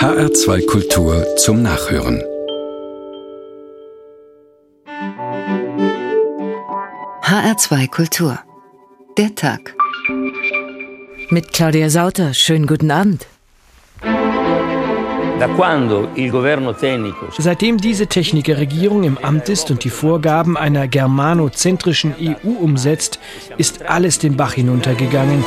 HR2 Kultur zum Nachhören. HR2 Kultur. Der Tag. Mit Claudia Sauter. Schönen guten Abend. Seitdem diese Technikerregierung im Amt ist und die Vorgaben einer germanozentrischen EU umsetzt, ist alles den Bach hinuntergegangen.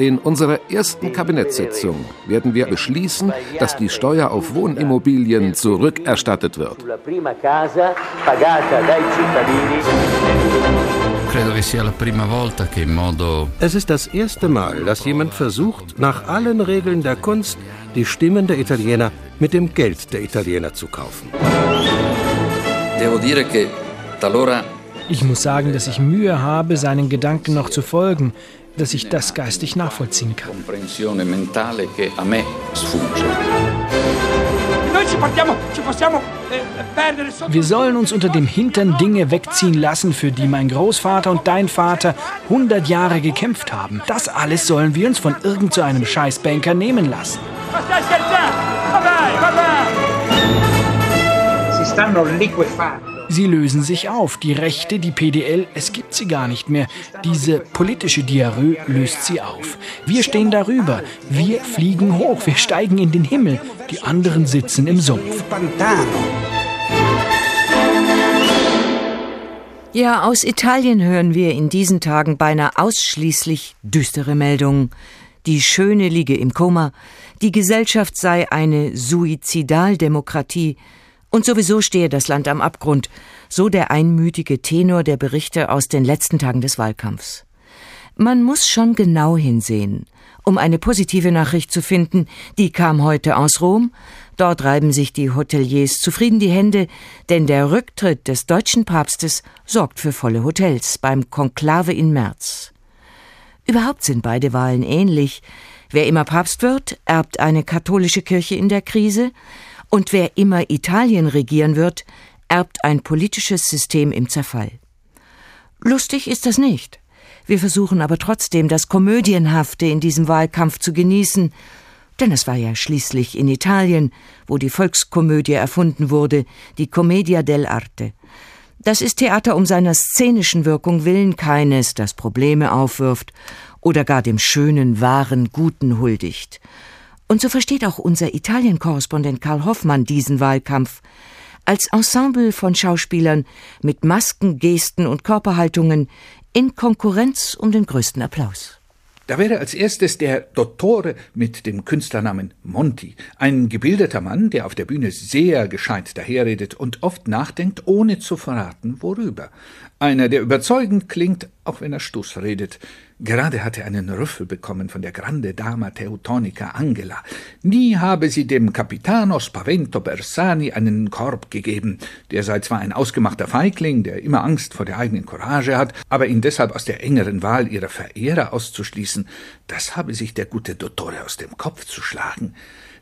In unserer ersten Kabinettssitzung werden wir beschließen, dass die Steuer auf Wohnimmobilien zurückerstattet wird. Es ist das erste Mal, dass jemand versucht, nach allen Regeln der Kunst die Stimmen der Italiener mit dem Geld der Italiener zu kaufen. Ich muss sagen, dass ich Mühe habe, seinen Gedanken noch zu folgen, dass ich das geistig nachvollziehen kann. Wir sollen uns unter dem Hintern Dinge wegziehen lassen, für die mein Großvater und dein Vater 100 Jahre gekämpft haben. Das alles sollen wir uns von irgendeinem so Scheißbanker nehmen lassen. Sie stanno liquefando. Sie lösen sich auf. Die Rechte, die PDL, es gibt sie gar nicht mehr. Diese politische Diarrhoe löst sie auf. Wir stehen darüber. Wir fliegen hoch. Wir steigen in den Himmel. Die anderen sitzen im Sumpf. Ja, aus Italien hören wir in diesen Tagen beinahe ausschließlich düstere Meldungen. Die Schöne liege im Koma, die Gesellschaft sei eine Suizidaldemokratie, und sowieso stehe das Land am Abgrund, so der einmütige Tenor der Berichte aus den letzten Tagen des Wahlkampfs. Man muss schon genau hinsehen, um eine positive Nachricht zu finden, die kam heute aus Rom. Dort reiben sich die Hoteliers zufrieden die Hände, denn der Rücktritt des deutschen Papstes sorgt für volle Hotels beim Konklave in März. Überhaupt sind beide Wahlen ähnlich. Wer immer Papst wird, erbt eine katholische Kirche in der Krise, und wer immer Italien regieren wird, erbt ein politisches System im Zerfall. Lustig ist das nicht. Wir versuchen aber trotzdem, das Komödienhafte in diesem Wahlkampf zu genießen, denn es war ja schließlich in Italien, wo die Volkskomödie erfunden wurde, die Commedia dell'arte. Das ist Theater um seiner szenischen Wirkung willen keines, das Probleme aufwirft oder gar dem schönen, wahren, guten huldigt. Und so versteht auch unser Italien-Korrespondent Karl Hoffmann diesen Wahlkampf als Ensemble von Schauspielern mit Masken, Gesten und Körperhaltungen in Konkurrenz um den größten Applaus. Da wäre als erstes der Dottore mit dem Künstlernamen Monti, ein gebildeter Mann, der auf der Bühne sehr gescheit daherredet und oft nachdenkt, ohne zu verraten, worüber. Einer, der überzeugend klingt, auch wenn er Stuss redet. Gerade hatte er einen Rüffel bekommen von der Grande Dama Teutonica Angela. Nie habe sie dem Capitano Spavento Bersani einen Korb gegeben. Der sei zwar ein ausgemachter Feigling, der immer Angst vor der eigenen Courage hat, aber ihn deshalb aus der engeren Wahl ihrer Verehrer auszuschließen, das habe sich der gute Dottore aus dem Kopf zu schlagen.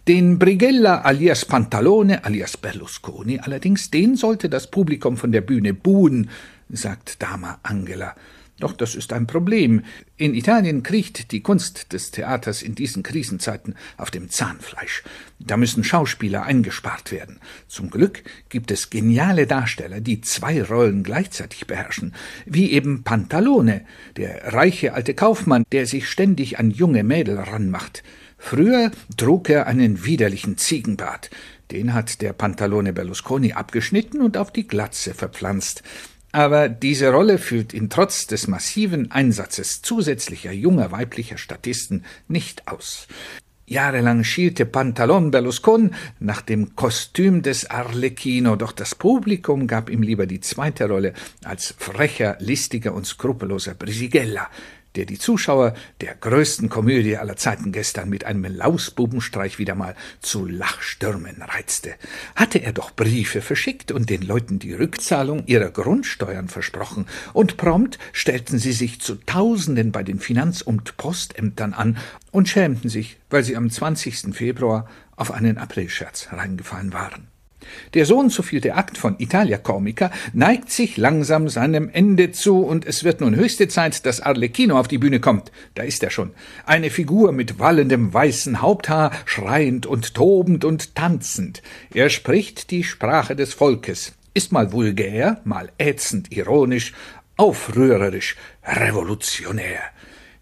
Den Brigella alias Pantalone alias Berlusconi allerdings, den sollte das Publikum von der Bühne buhen, sagt Dama Angela. Doch das ist ein Problem. In Italien kriecht die Kunst des Theaters in diesen Krisenzeiten auf dem Zahnfleisch. Da müssen Schauspieler eingespart werden. Zum Glück gibt es geniale Darsteller, die zwei Rollen gleichzeitig beherrschen, wie eben Pantalone, der reiche alte Kaufmann, der sich ständig an junge Mädel ranmacht. Früher trug er einen widerlichen Ziegenbart. Den hat der Pantalone Berlusconi abgeschnitten und auf die Glatze verpflanzt. Aber diese Rolle füllt ihn trotz des massiven Einsatzes zusätzlicher junger weiblicher Statisten nicht aus. Jahrelang schielte Pantalon Berlusconi nach dem Kostüm des Arlecchino, doch das Publikum gab ihm lieber die zweite Rolle als frecher, listiger und skrupelloser Brisigella, der die Zuschauer der größten Komödie aller Zeiten gestern mit einem Lausbubenstreich wieder mal zu Lachstürmen reizte. Hatte er doch Briefe verschickt und den Leuten die Rückzahlung ihrer Grundsteuern versprochen, und prompt stellten sie sich zu Tausenden bei den Finanz- und Postämtern an und schämten sich, weil sie am 20. Februar auf einen Aprilscherz reingefallen waren. Der so und so vielte Akt von Italia Comica neigt sich langsam seinem Ende zu, und es wird nun höchste Zeit, dass Arlecchino auf die Bühne kommt. Da ist er schon. Eine Figur mit wallendem weißen Haupthaar, schreiend und tobend und tanzend. Er spricht die Sprache des Volkes, ist mal vulgär, mal ätzend ironisch, aufrührerisch, revolutionär.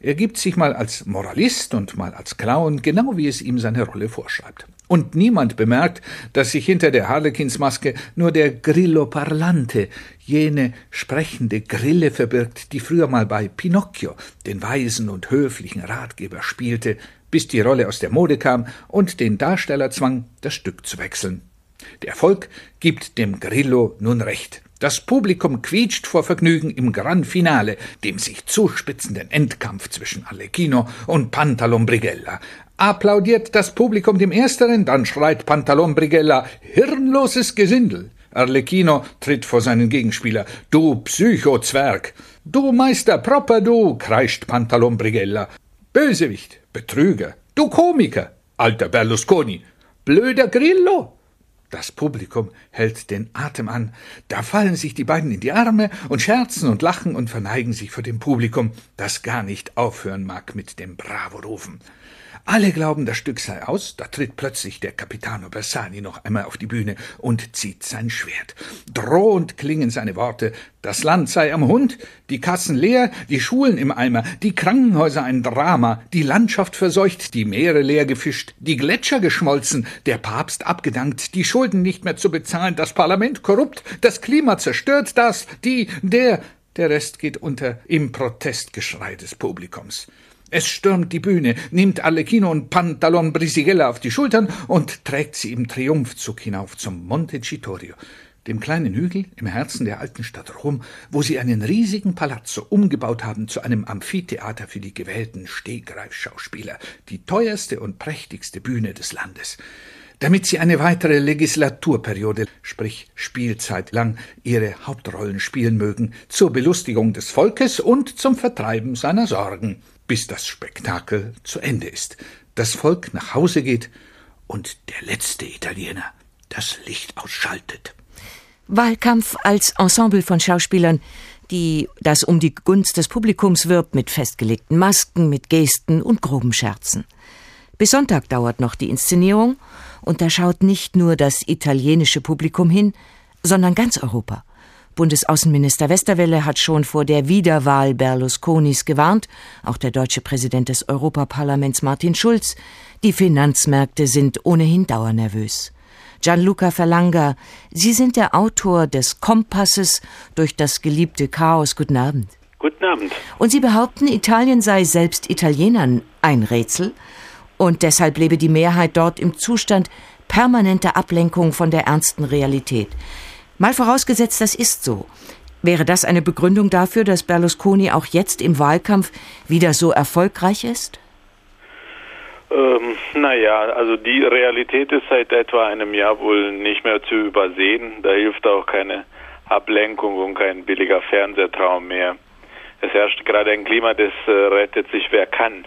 Er gibt sich mal als Moralist und mal als Clown, genau wie es ihm seine Rolle vorschreibt. Und niemand bemerkt, dass sich hinter der Harlekinsmaske nur der Grillo Parlante, jene sprechende Grille verbirgt, die früher mal bei Pinocchio, den weisen und höflichen Ratgeber, spielte, bis die Rolle aus der Mode kam und den Darsteller zwang, das Stück zu wechseln. Der Erfolg gibt dem Grillo nun recht. Das Publikum quietscht vor Vergnügen im Gran Finale, dem sich zuspitzenden Endkampf zwischen Arlecchino und Pantalon Brigella. Applaudiert das Publikum dem Ersteren, dann schreit Pantalon Brigella Hirnloses Gesindel. Arlecchino tritt vor seinen Gegenspieler. Du Psychozwerg! Du Meister Proper, du! kreischt Pantalon Brigella. Bösewicht, Betrüger, du Komiker, alter Berlusconi, blöder Grillo, das Publikum hält den Atem an. Da fallen sich die beiden in die Arme und scherzen und lachen und verneigen sich vor dem Publikum, das gar nicht aufhören mag mit dem Bravo-Rufen. Alle glauben, das Stück sei aus, da tritt plötzlich der Capitano Bersani noch einmal auf die Bühne und zieht sein Schwert. Drohend klingen seine Worte, das Land sei am Hund, die Kassen leer, die Schulen im Eimer, die Krankenhäuser ein Drama, die Landschaft verseucht, die Meere leer gefischt, die Gletscher geschmolzen, der Papst abgedankt, die Schulden nicht mehr zu bezahlen, das Parlament korrupt, das Klima zerstört, das, die, der, der Rest geht unter im Protestgeschrei des Publikums. Es stürmt die Bühne, nimmt Arlecchino und Pantalon Brisigella auf die Schultern und trägt sie im Triumphzug hinauf zum Monte Citorio, dem kleinen Hügel im Herzen der alten Stadt Rom, wo sie einen riesigen Palazzo umgebaut haben zu einem Amphitheater für die gewählten Stehgreifschauspieler, die teuerste und prächtigste Bühne des Landes. Damit sie eine weitere Legislaturperiode, sprich Spielzeit lang, ihre Hauptrollen spielen mögen, zur Belustigung des Volkes und zum Vertreiben seiner Sorgen bis das Spektakel zu Ende ist, das Volk nach Hause geht und der letzte Italiener das Licht ausschaltet. Wahlkampf als Ensemble von Schauspielern, die das um die Gunst des Publikums wirbt mit festgelegten Masken, mit Gesten und groben Scherzen. Bis Sonntag dauert noch die Inszenierung, und da schaut nicht nur das italienische Publikum hin, sondern ganz Europa. Bundesaußenminister Westerwelle hat schon vor der Wiederwahl Berlusconis gewarnt, auch der deutsche Präsident des Europaparlaments Martin Schulz. Die Finanzmärkte sind ohnehin dauernervös. Gianluca Verlanga, Sie sind der Autor des Kompasses durch das geliebte Chaos. Guten Abend. Guten Abend. Und Sie behaupten, Italien sei selbst Italienern ein Rätsel und deshalb lebe die Mehrheit dort im Zustand permanenter Ablenkung von der ernsten Realität. Mal vorausgesetzt, das ist so. Wäre das eine Begründung dafür, dass Berlusconi auch jetzt im Wahlkampf wieder so erfolgreich ist? Ähm, naja, also die Realität ist seit etwa einem Jahr wohl nicht mehr zu übersehen. Da hilft auch keine Ablenkung und kein billiger Fernsehtraum mehr. Es herrscht gerade ein Klima des äh, rettet sich wer kann.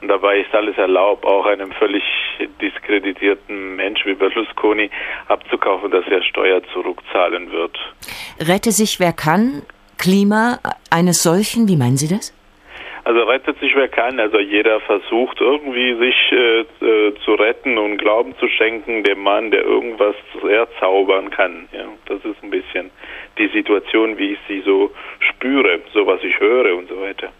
Und dabei ist alles erlaubt, auch einem völlig diskreditierten Mensch wie Berlusconi abzukaufen, dass er Steuer zurückzahlen wird. Rette sich wer kann? Klima eines solchen, wie meinen Sie das? Also rettet sich wer kann. Also jeder versucht irgendwie sich äh, äh, zu retten und Glauben zu schenken dem Mann, der irgendwas erzaubern kann. Ja, das ist ein bisschen die Situation, wie ich sie so spüre, so was ich höre und so weiter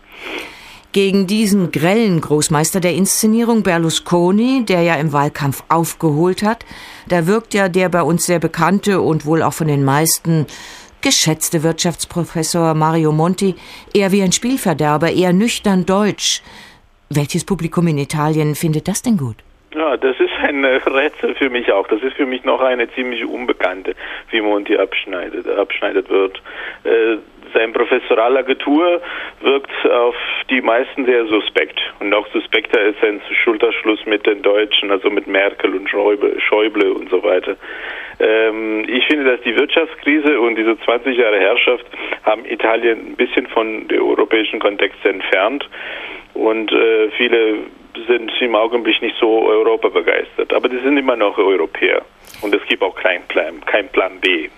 gegen diesen grellen Großmeister der Inszenierung Berlusconi, der ja im Wahlkampf aufgeholt hat. Da wirkt ja der bei uns sehr bekannte und wohl auch von den meisten geschätzte Wirtschaftsprofessor Mario Monti eher wie ein Spielverderber, eher nüchtern deutsch. Welches Publikum in Italien findet das denn gut? Ja, das ist ein Rätsel für mich auch. Das ist für mich noch eine ziemlich unbekannte, wie Monti abschneidet, abschneidet wird. Äh, sein professoraler Getue wirkt auf die meisten sehr suspekt. Und noch suspekter ist sein Schulterschluss mit den Deutschen, also mit Merkel und Schäuble, Schäuble und so weiter. Ähm, ich finde, dass die Wirtschaftskrise und diese 20 Jahre Herrschaft haben Italien ein bisschen von dem europäischen Kontext entfernt. Und äh, viele sind im Augenblick nicht so Europa begeistert. Aber die sind immer noch Europäer. Und es gibt auch keinen Plan, kein Plan B.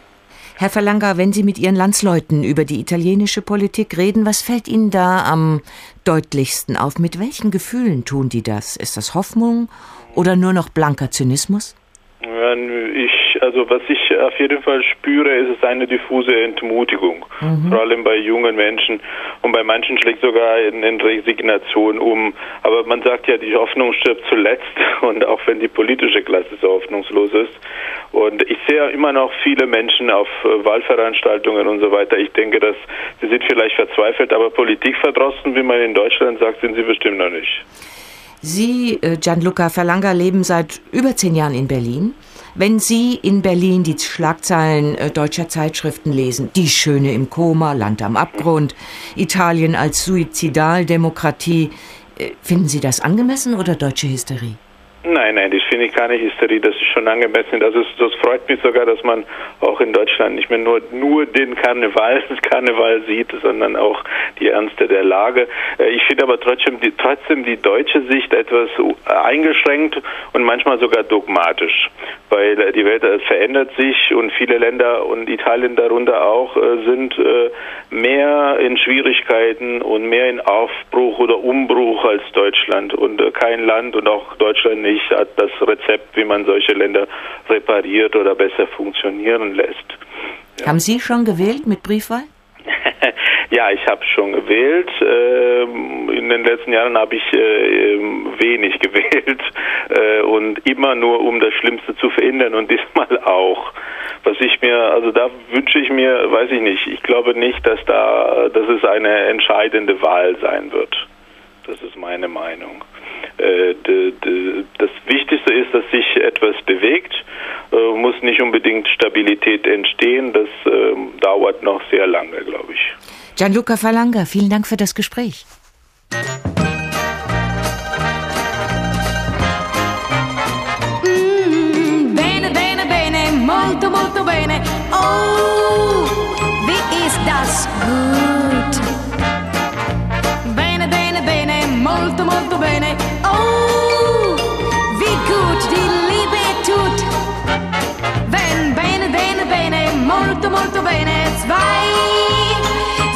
Herr Verlanger, wenn Sie mit Ihren Landsleuten über die italienische Politik reden, was fällt Ihnen da am deutlichsten auf? Mit welchen Gefühlen tun die das? Ist das Hoffnung oder nur noch blanker Zynismus? Ich also was ich auf jeden Fall spüre, ist es eine diffuse Entmutigung, mhm. vor allem bei jungen Menschen und bei manchen schlägt sogar in, in Resignation um. Aber man sagt ja, die Hoffnung stirbt zuletzt und auch wenn die politische Klasse so hoffnungslos ist. Und ich sehe immer noch viele Menschen auf äh, Wahlveranstaltungen und so weiter. Ich denke, dass sie sind vielleicht verzweifelt, aber politikverdrossen, wie man in Deutschland sagt, sind sie bestimmt noch nicht. Sie, äh, Gianluca Verlanger, leben seit über zehn Jahren in Berlin. Wenn Sie in Berlin die Schlagzeilen äh, deutscher Zeitschriften lesen, Die Schöne im Koma, Land am Abgrund, Italien als Suizidaldemokratie, äh, finden Sie das angemessen oder deutsche Hysterie? Nein, nein, das finde ich keine Hysterie, das ist schon angemessen. Also das freut mich sogar, dass man auch in Deutschland nicht mehr nur, nur den Karneval, das Karneval sieht, sondern auch die Ernste der Lage. Äh, ich finde aber trotzdem die, trotzdem die deutsche Sicht etwas eingeschränkt und manchmal sogar dogmatisch, weil die Welt äh, verändert sich und viele Länder und Italien darunter auch äh, sind mehr in Schwierigkeiten und mehr in Aufbruch oder Umbruch als Deutschland und kein Land und auch Deutschland nicht nicht das Rezept, wie man solche Länder repariert oder besser funktionieren lässt. Ja. Haben Sie schon gewählt mit Briefwahl? ja, ich habe schon gewählt. Ähm, in den letzten Jahren habe ich äh, wenig gewählt äh, und immer nur, um das Schlimmste zu verhindern und diesmal auch. Was ich mir, also da wünsche ich mir, weiß ich nicht, ich glaube nicht, dass da, dass es eine entscheidende Wahl sein wird. Das ist meine Meinung. Äh, das Wichtigste ist, dass sich etwas bewegt, äh, muss nicht unbedingt Stabilität entstehen. Das ähm, dauert noch sehr lange, glaube ich. Gianluca Falanga, vielen Dank für das Gespräch. Mm, bene, bene, bene, molto, molto bene. Oh, wie ist das gut? Bene, bene, bene, molto, molto bene. molto bene zwei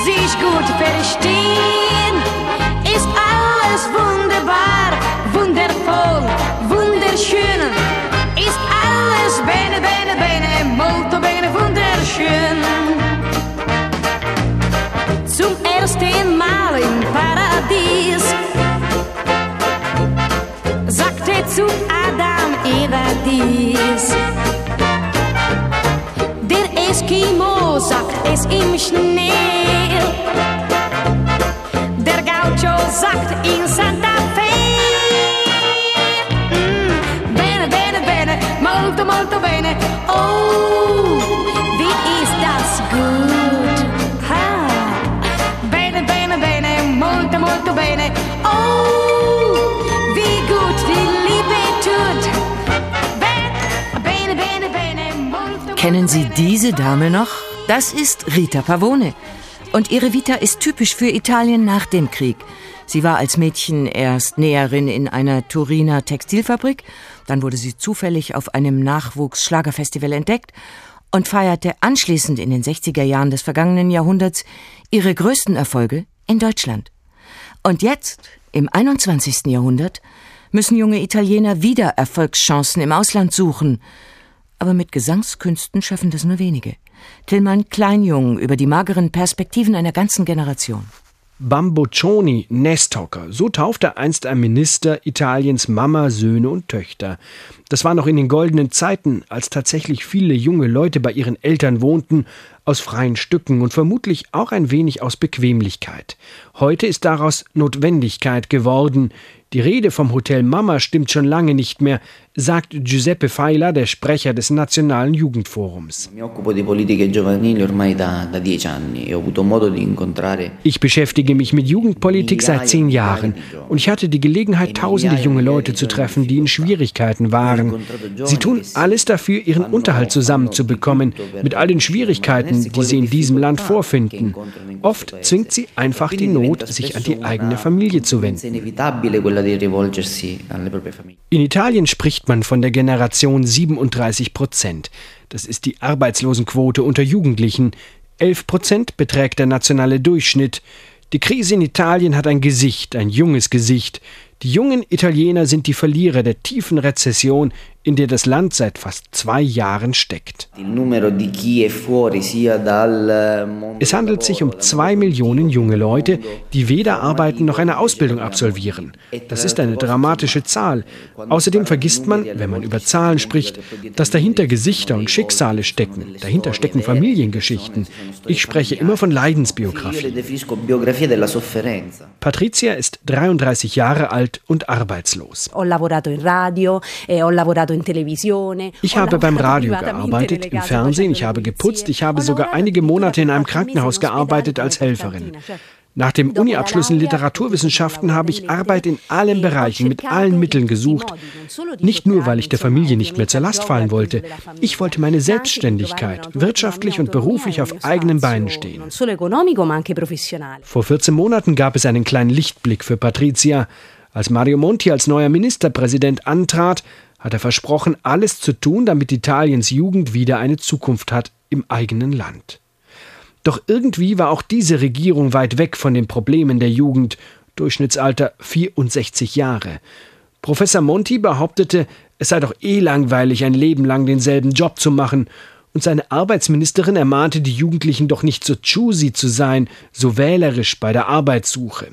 sich gut verstehen. Ist alles wunderbar, wundervoll, wunderschön. Ist alles bene, bene, bene, molto bene, wunderschön. Zum ersten Mal Kennen Sie diese Dame noch? Das ist Rita Pavone. Und ihre Vita ist typisch für Italien nach dem Krieg. Sie war als Mädchen erst Näherin in einer Turiner Textilfabrik, dann wurde sie zufällig auf einem Nachwuchsschlagerfestival entdeckt und feierte anschließend in den 60er Jahren des vergangenen Jahrhunderts ihre größten Erfolge in Deutschland. Und jetzt, im 21. Jahrhundert, müssen junge Italiener wieder Erfolgschancen im Ausland suchen aber mit Gesangskünsten schaffen das nur wenige. Tillmann Kleinjung über die mageren Perspektiven einer ganzen Generation. Bamboccioni Nesthocker, so taufte einst ein Minister Italiens Mama, Söhne und Töchter. Das war noch in den goldenen Zeiten, als tatsächlich viele junge Leute bei ihren Eltern wohnten, aus freien Stücken und vermutlich auch ein wenig aus Bequemlichkeit. Heute ist daraus Notwendigkeit geworden. Die Rede vom Hotel Mama stimmt schon lange nicht mehr, sagt Giuseppe Faila, der Sprecher des Nationalen Jugendforums. E ich beschäftige mich mit Jugendpolitik seit zehn Jahren und ich hatte die Gelegenheit, e tausende junge Leute zu treffen, die in Schwierigkeiten waren. Sie tun alles dafür, ihren Unterhalt zusammenzubekommen, mit all den Schwierigkeiten, die sie in diesem Land vorfinden. Oft zwingt sie einfach die Not, sich an die eigene Familie zu wenden. In Italien spricht man von der Generation 37 Prozent. Das ist die Arbeitslosenquote unter Jugendlichen. 11 Prozent beträgt der nationale Durchschnitt. Die Krise in Italien hat ein Gesicht, ein junges Gesicht. Die jungen Italiener sind die Verlierer der tiefen Rezession, in der das Land seit fast zwei Jahren steckt. Es handelt sich um zwei Millionen junge Leute, die weder arbeiten noch eine Ausbildung absolvieren. Das ist eine dramatische Zahl. Außerdem vergisst man, wenn man über Zahlen spricht, dass dahinter Gesichter und Schicksale stecken. Dahinter stecken Familiengeschichten. Ich spreche immer von Leidensbiografien. Patricia ist 33 Jahre alt und arbeitslos. E ich habe beim Radio gearbeitet, im Fernsehen, ich habe geputzt, ich habe sogar einige Monate in einem Krankenhaus gearbeitet als Helferin. Nach dem Uniabschluss in Literaturwissenschaften habe ich Arbeit in allen Bereichen mit allen Mitteln gesucht. Nicht nur, weil ich der Familie nicht mehr zur Last fallen wollte. Ich wollte meine Selbstständigkeit, wirtschaftlich und beruflich auf eigenen Beinen stehen. Vor 14 Monaten gab es einen kleinen Lichtblick für Patricia. Als Mario Monti als neuer Ministerpräsident antrat, hat er versprochen, alles zu tun, damit Italiens Jugend wieder eine Zukunft hat im eigenen Land. Doch irgendwie war auch diese Regierung weit weg von den Problemen der Jugend, Durchschnittsalter 64 Jahre. Professor Monti behauptete, es sei doch eh langweilig, ein Leben lang denselben Job zu machen, und seine Arbeitsministerin ermahnte die Jugendlichen doch nicht so choosy zu sein, so wählerisch bei der Arbeitssuche.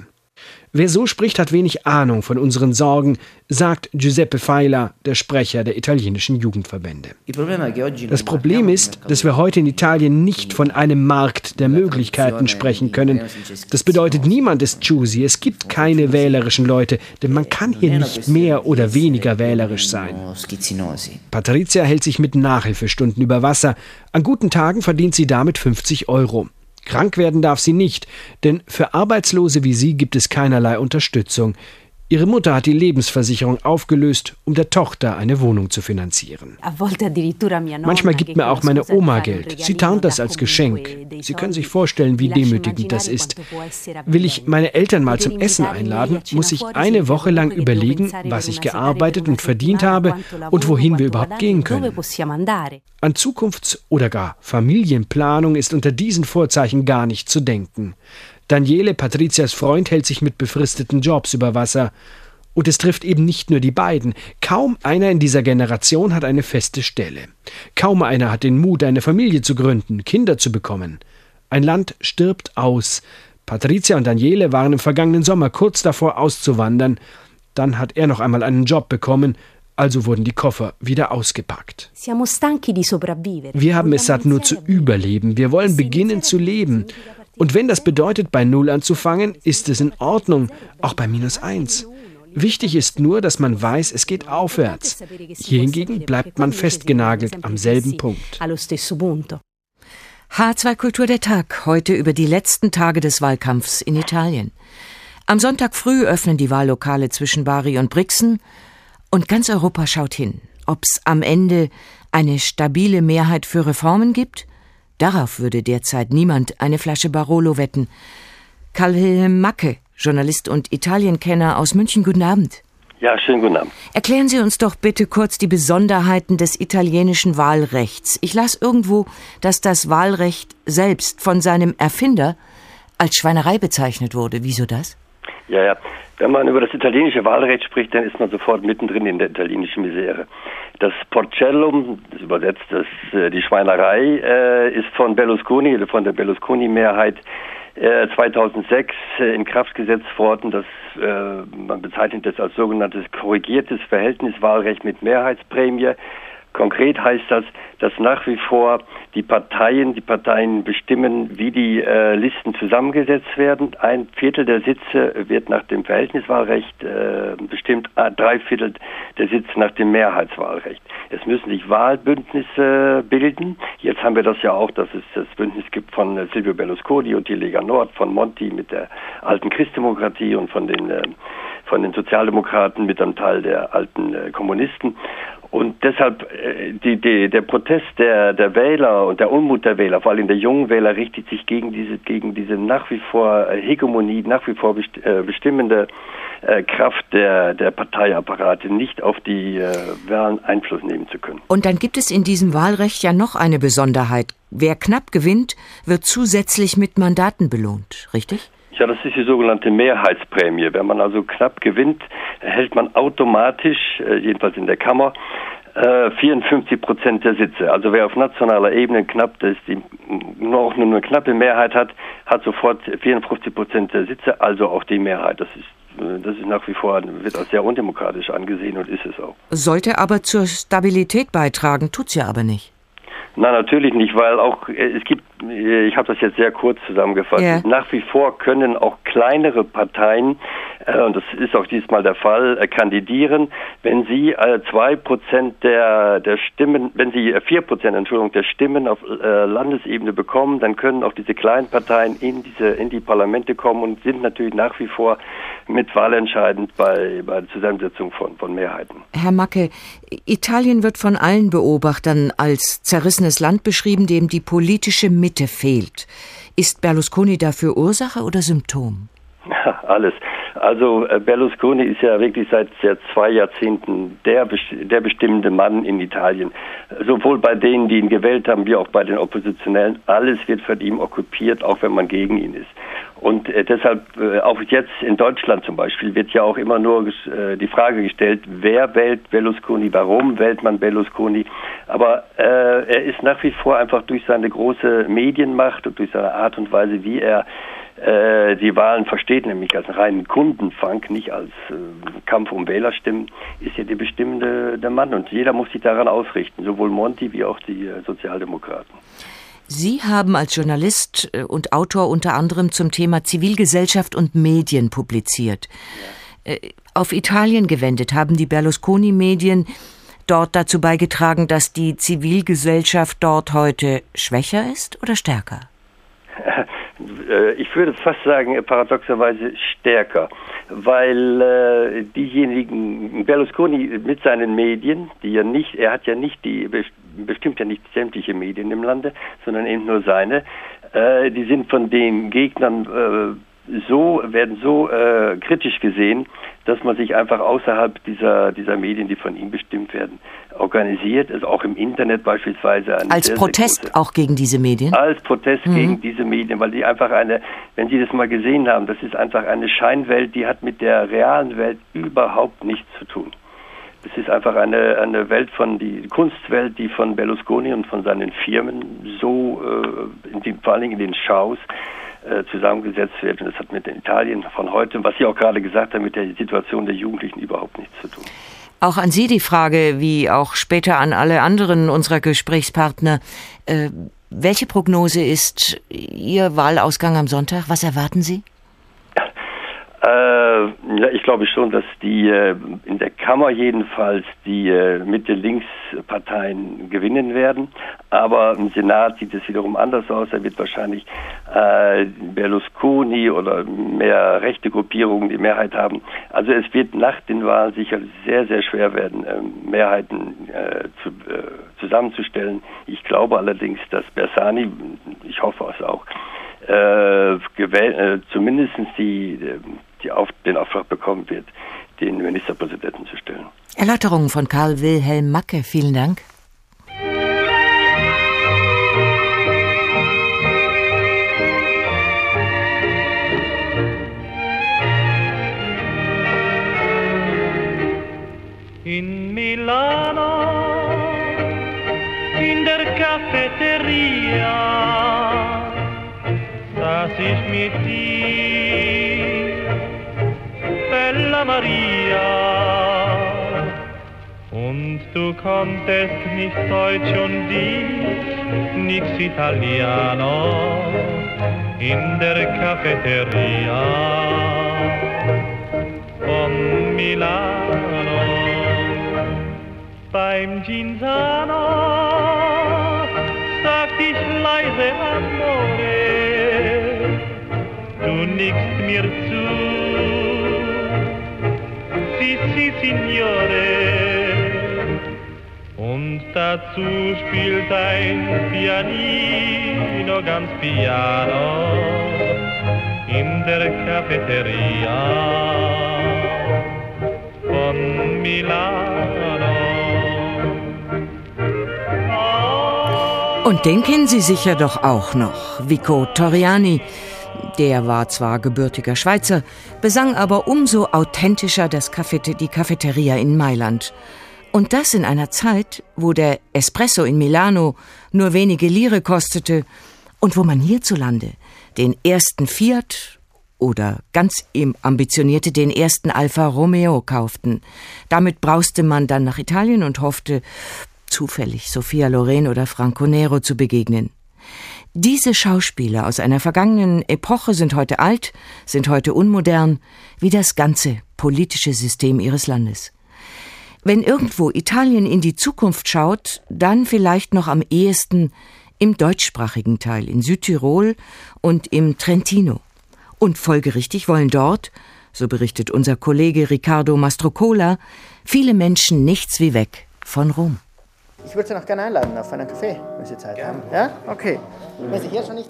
Wer so spricht, hat wenig Ahnung von unseren Sorgen, sagt Giuseppe Feiler, der Sprecher der italienischen Jugendverbände. Das Problem ist, dass wir heute in Italien nicht von einem Markt der Möglichkeiten sprechen können. Das bedeutet, niemand ist choosy. Es gibt keine wählerischen Leute, denn man kann hier nicht mehr oder weniger wählerisch sein. Patrizia hält sich mit Nachhilfestunden über Wasser. An guten Tagen verdient sie damit 50 Euro. Krank werden darf sie nicht, denn für Arbeitslose wie sie gibt es keinerlei Unterstützung. Ihre Mutter hat die Lebensversicherung aufgelöst, um der Tochter eine Wohnung zu finanzieren. Manchmal gibt mir auch meine Oma Geld. Sie tarnt das als Geschenk. Sie können sich vorstellen, wie demütigend das ist. Will ich meine Eltern mal zum Essen einladen, muss ich eine Woche lang überlegen, was ich gearbeitet und verdient habe und wohin wir überhaupt gehen können. An Zukunfts- oder gar Familienplanung ist unter diesen Vorzeichen gar nicht zu denken. Daniele, Patrizias Freund, hält sich mit befristeten Jobs über Wasser. Und es trifft eben nicht nur die beiden. Kaum einer in dieser Generation hat eine feste Stelle. Kaum einer hat den Mut, eine Familie zu gründen, Kinder zu bekommen. Ein Land stirbt aus. Patricia und Daniele waren im vergangenen Sommer kurz davor auszuwandern. Dann hat er noch einmal einen Job bekommen, also wurden die Koffer wieder ausgepackt. Wir haben es satt, nur zu überleben. Wir wollen beginnen zu leben. Und wenn das bedeutet, bei Null anzufangen, ist es in Ordnung, auch bei minus eins. Wichtig ist nur, dass man weiß, es geht aufwärts. Hier hingegen bleibt man festgenagelt am selben Punkt. H2 Kultur der Tag, heute über die letzten Tage des Wahlkampfs in Italien. Am Sonntag früh öffnen die Wahllokale zwischen Bari und Brixen und ganz Europa schaut hin, ob es am Ende eine stabile Mehrheit für Reformen gibt Darauf würde derzeit niemand eine Flasche Barolo wetten. Karl-Wilhelm Macke, Journalist und Italienkenner aus München, guten Abend. Ja, schönen guten Abend. Erklären Sie uns doch bitte kurz die Besonderheiten des italienischen Wahlrechts. Ich las irgendwo, dass das Wahlrecht selbst von seinem Erfinder als Schweinerei bezeichnet wurde. Wieso das? Ja, ja. Wenn man über das italienische Wahlrecht spricht, dann ist man sofort mittendrin in der italienischen Misere. Das Porcellum, das übersetzt das, äh, die Schweinerei, äh, ist von Berlusconi, von der Berlusconi-Mehrheit äh, 2006 äh, in Kraft gesetzt worden. Das, man bezeichnet das als sogenanntes korrigiertes Verhältniswahlrecht mit Mehrheitsprämie. Konkret heißt das, dass nach wie vor die Parteien, die Parteien bestimmen, wie die äh, Listen zusammengesetzt werden. Ein Viertel der Sitze wird nach dem Verhältniswahlrecht äh, bestimmt, äh, drei Viertel der Sitze nach dem Mehrheitswahlrecht. Es müssen sich Wahlbündnisse bilden. Jetzt haben wir das ja auch, dass es das Bündnis gibt von äh, Silvio Berlusconi und die Lega Nord, von Monti mit der alten Christdemokratie und von den äh, von den Sozialdemokraten mit einem Teil der alten äh, Kommunisten. Und deshalb äh, die, die, der Protest der, der Wähler und der Unmut der Wähler, vor allem der jungen Wähler, richtet sich gegen diese, gegen diese nach wie vor Hegemonie, nach wie vor äh, bestimmende äh, Kraft der, der Parteiapparate, nicht auf die äh, Wahlen Einfluss nehmen zu können. Und dann gibt es in diesem Wahlrecht ja noch eine Besonderheit. Wer knapp gewinnt, wird zusätzlich mit Mandaten belohnt, richtig? Ja, das ist die sogenannte Mehrheitsprämie. Wenn man also knapp gewinnt, erhält man automatisch, äh, jedenfalls in der Kammer, 54 äh, Prozent der Sitze. Also wer auf nationaler Ebene knapp, das die, nur nur eine knappe Mehrheit hat, hat sofort 54 Prozent der Sitze, also auch die Mehrheit. Das ist äh, das ist nach wie vor, wird als sehr undemokratisch angesehen und ist es auch. Sollte aber zur Stabilität beitragen, tut's ja aber nicht. Nein, natürlich nicht, weil auch es gibt ich habe das jetzt sehr kurz zusammengefasst. Yeah. Nach wie vor können auch kleinere Parteien, äh, und das ist auch diesmal der Fall, äh, kandidieren, wenn sie äh, zwei Prozent der, der Stimmen, wenn sie äh, vier Prozent, Entschuldigung, der Stimmen auf äh, Landesebene bekommen, dann können auch diese kleinen Parteien in diese, in die Parlamente kommen und sind natürlich nach wie vor mit wahlentscheidend bei, bei der Zusammensetzung von, von Mehrheiten. Herr Macke, Italien wird von allen Beobachtern als zerrissenes Land beschrieben, dem die politische Mitte fehlt. Ist Berlusconi dafür Ursache oder Symptom? Alles. Also äh, Berlusconi ist ja wirklich seit zwei Jahrzehnten der, der bestimmende Mann in Italien. Sowohl bei denen, die ihn gewählt haben, wie auch bei den Oppositionellen. Alles wird von ihm okkupiert, auch wenn man gegen ihn ist. Und äh, deshalb, äh, auch jetzt in Deutschland zum Beispiel, wird ja auch immer nur die Frage gestellt, wer wählt Berlusconi, warum wählt man Berlusconi. Aber äh, er ist nach wie vor einfach durch seine große Medienmacht und durch seine Art und Weise, wie er äh, die Wahlen versteht, nämlich als reinen Kundenfang, nicht als äh, Kampf um Wählerstimmen, ist ja der bestimmende der Mann. Und jeder muss sich daran ausrichten, sowohl Monti wie auch die äh, Sozialdemokraten. Sie haben als Journalist äh, und Autor unter anderem zum Thema Zivilgesellschaft und Medien publiziert. Ja. Auf Italien gewendet haben die Berlusconi-Medien dort dazu beigetragen, dass die Zivilgesellschaft dort heute schwächer ist oder stärker? Äh, ich würde fast sagen, paradoxerweise stärker, weil äh, diejenigen, Berlusconi mit seinen Medien, die ja nicht, er hat ja nicht die, bestimmt ja nicht sämtliche Medien im Lande, sondern eben nur seine, äh, die sind von den Gegnern äh, so, werden so äh, kritisch gesehen, dass man sich einfach außerhalb dieser, dieser Medien, die von ihm bestimmt werden, organisiert, also auch im Internet beispielsweise. als sehr, Protest sehr auch gegen diese Medien? Als Protest mhm. gegen diese Medien, weil die einfach eine, wenn Sie das mal gesehen haben, das ist einfach eine Scheinwelt, die hat mit der realen Welt überhaupt nichts zu tun. Es ist einfach eine, eine Welt von, die Kunstwelt, die von Berlusconi und von seinen Firmen so, äh, in den, vor allen Dingen in den Shows, äh, zusammengesetzt wird. Und das hat mit Italien von heute, was Sie auch gerade gesagt haben, mit der Situation der Jugendlichen überhaupt nichts zu tun. Auch an Sie die Frage, wie auch später an alle anderen unserer Gesprächspartner. Äh, welche Prognose ist Ihr Wahlausgang am Sonntag? Was erwarten Sie? Äh, ja, ich glaube schon, dass die äh, in der Kammer jedenfalls die äh, Mitte-Links-Parteien gewinnen werden. Aber im Senat sieht es wiederum anders aus. Er wird wahrscheinlich äh, Berlusconi oder mehr rechte Gruppierungen die Mehrheit haben. Also es wird nach den Wahlen sicher sehr, sehr schwer werden, äh, Mehrheiten äh, zu, äh, zusammenzustellen. Ich glaube allerdings, dass Bersani, ich hoffe es auch, äh, gewählt, äh, zumindest die, die auf, den Auftrag bekommen wird, den Ministerpräsidenten zu stellen. Erläuterungen von Karl Wilhelm Macke, vielen Dank. In Milano, in der Cafeteria dass ich mit dir, Bella Maria, und du konntest nicht Deutsch und ich nix Italiano in der Cafeteria von Milano beim Ginzano sagt ich leise Amore du nickst mir zu. Si, signore, Und dazu spielt ein Pianino ganz piano in der Cafeteria von Milano. Und den kennen Sie sicher doch auch noch, Vico Torriani. Der war zwar gebürtiger Schweizer, besang aber umso authentischer das Cafete, die Cafeteria in Mailand. Und das in einer Zeit, wo der Espresso in Milano nur wenige Lire kostete und wo man hierzulande den ersten Fiat oder ganz ambitionierte den ersten Alfa Romeo kauften. Damit brauste man dann nach Italien und hoffte, zufällig Sophia Loren oder Franco Nero zu begegnen. Diese Schauspieler aus einer vergangenen Epoche sind heute alt, sind heute unmodern, wie das ganze politische System ihres Landes. Wenn irgendwo Italien in die Zukunft schaut, dann vielleicht noch am ehesten im deutschsprachigen Teil, in Südtirol und im Trentino. Und folgerichtig wollen dort, so berichtet unser Kollege Riccardo Mastrocola, viele Menschen nichts wie weg von Rom. Ich würde Sie noch gerne einladen auf einen Kaffee, wenn Sie Zeit haben. Ja? Okay.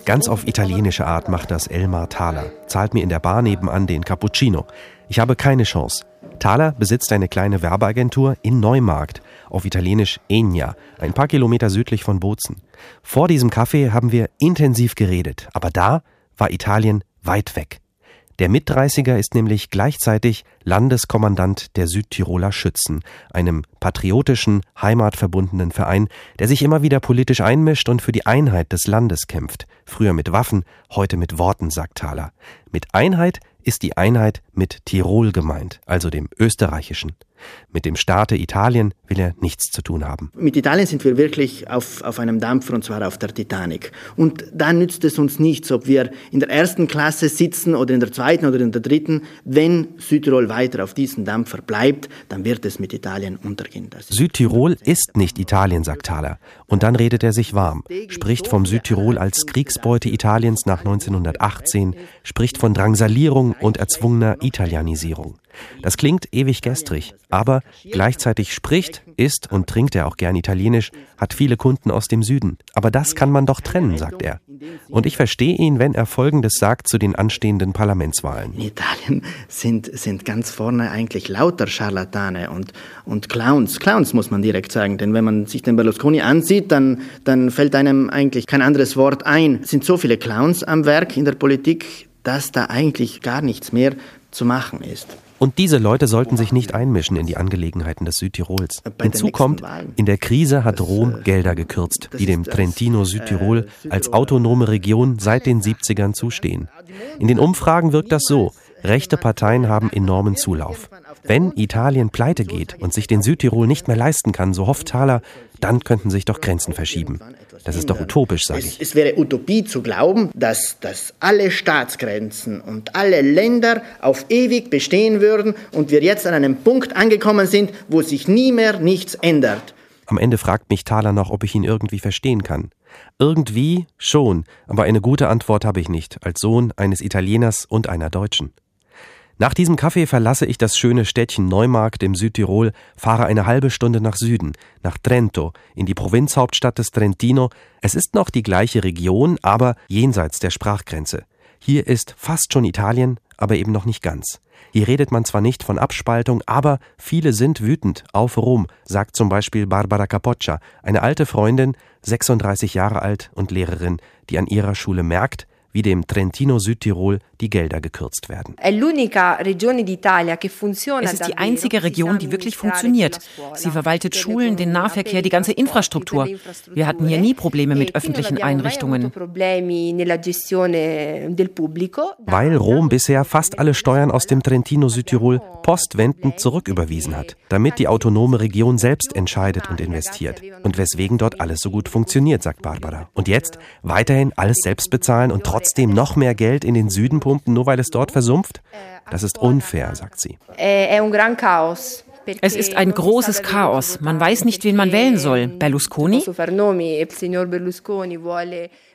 Ganz auf italienische Art macht das Elmar Thaler. Zahlt mir in der Bar nebenan den Cappuccino. Ich habe keine Chance. Thaler besitzt eine kleine Werbeagentur in Neumarkt, auf Italienisch Enya, ein paar Kilometer südlich von Bozen. Vor diesem Café haben wir intensiv geredet, aber da war Italien weit weg. Der Mitdreißiger ist nämlich gleichzeitig Landeskommandant der Südtiroler Schützen, einem patriotischen, heimatverbundenen Verein, der sich immer wieder politisch einmischt und für die Einheit des Landes kämpft. Früher mit Waffen, heute mit Worten, sagt Thaler. Mit Einheit ist die Einheit mit Tirol gemeint, also dem österreichischen. Mit dem Staate Italien will er nichts zu tun haben. Mit Italien sind wir wirklich auf, auf einem Dampfer und zwar auf der Titanic. Und da nützt es uns nichts, ob wir in der ersten Klasse sitzen oder in der zweiten oder in der dritten. Wenn Südtirol weiter auf diesem Dampfer bleibt, dann wird es mit Italien untergehen. Südtirol ist nicht Italien, sagt Thaler. Und dann redet er sich warm, spricht vom Südtirol als Kriegsbeute Italiens nach 1918, spricht von Drangsalierung und erzwungener Italianisierung. Das klingt ewig gestrig, aber gleichzeitig spricht, isst und trinkt er auch gern Italienisch, hat viele Kunden aus dem Süden. Aber das kann man doch trennen, sagt er. Und ich verstehe ihn, wenn er Folgendes sagt zu den anstehenden Parlamentswahlen. In Italien sind, sind ganz vorne eigentlich lauter Scharlatane und, und Clowns. Clowns muss man direkt sagen, denn wenn man sich den Berlusconi ansieht, dann, dann fällt einem eigentlich kein anderes Wort ein. Es sind so viele Clowns am Werk in der Politik, dass da eigentlich gar nichts mehr zu machen ist. Und diese Leute sollten sich nicht einmischen in die Angelegenheiten des Südtirols. Hinzu kommt, in der Krise hat Rom äh, Gelder gekürzt, die dem Trentino Südtirol äh, als autonome Region seit den 70ern zustehen. In den Umfragen wirkt das so. Rechte Parteien haben enormen Zulauf. Wenn Italien pleite geht und sich den Südtirol nicht mehr leisten kann, so hofft Thaler, dann könnten sich doch Grenzen verschieben. Das ist doch utopisch, sage ich. Es, es, wäre Utopie zu glauben, dass, dass alle Staatsgrenzen und alle Länder auf ewig bestehen würden und wir jetzt an einem Punkt angekommen sind, wo sich nie mehr nichts ändert. Am Ende fragt mich Thaler noch, ob ich ihn irgendwie verstehen kann. Irgendwie schon, aber eine gute Antwort habe ich nicht, als Sohn eines Italieners und einer Deutschen. Nach diesem Kaffee verlasse ich das schöne Städtchen Neumarkt im Südtirol, fahre eine halbe Stunde nach Süden, nach Trento, in die Provinzhauptstadt des Trentino. Es ist noch die gleiche Region, aber jenseits der Sprachgrenze. Hier ist fast schon Italien, aber eben noch nicht ganz. Hier redet man zwar nicht von Abspaltung, aber viele sind wütend auf Rom, sagt zum Beispiel Barbara Capoccia, eine alte Freundin, 36 Jahre alt und Lehrerin, die an ihrer Schule merkt, wie dem Trentino Südtirol die Gelder gekürzt werden. Es ist die einzige Region, die wirklich funktioniert. Sie verwaltet Schulen, den Nahverkehr, die ganze Infrastruktur. Wir hatten hier nie Probleme mit öffentlichen Einrichtungen. Weil Rom bisher fast alle Steuern aus dem Trentino Südtirol postwendend zurücküberwiesen hat, damit die autonome Region selbst entscheidet und investiert. Und weswegen dort alles so gut funktioniert, sagt Barbara. Und jetzt weiterhin alles selbst bezahlen und trotzdem trotzdem noch mehr Geld in den Süden pumpen, nur weil es dort versumpft? Das ist unfair, sagt sie. Es ist ein großes Chaos. Man weiß nicht, wen man wählen soll. Berlusconi?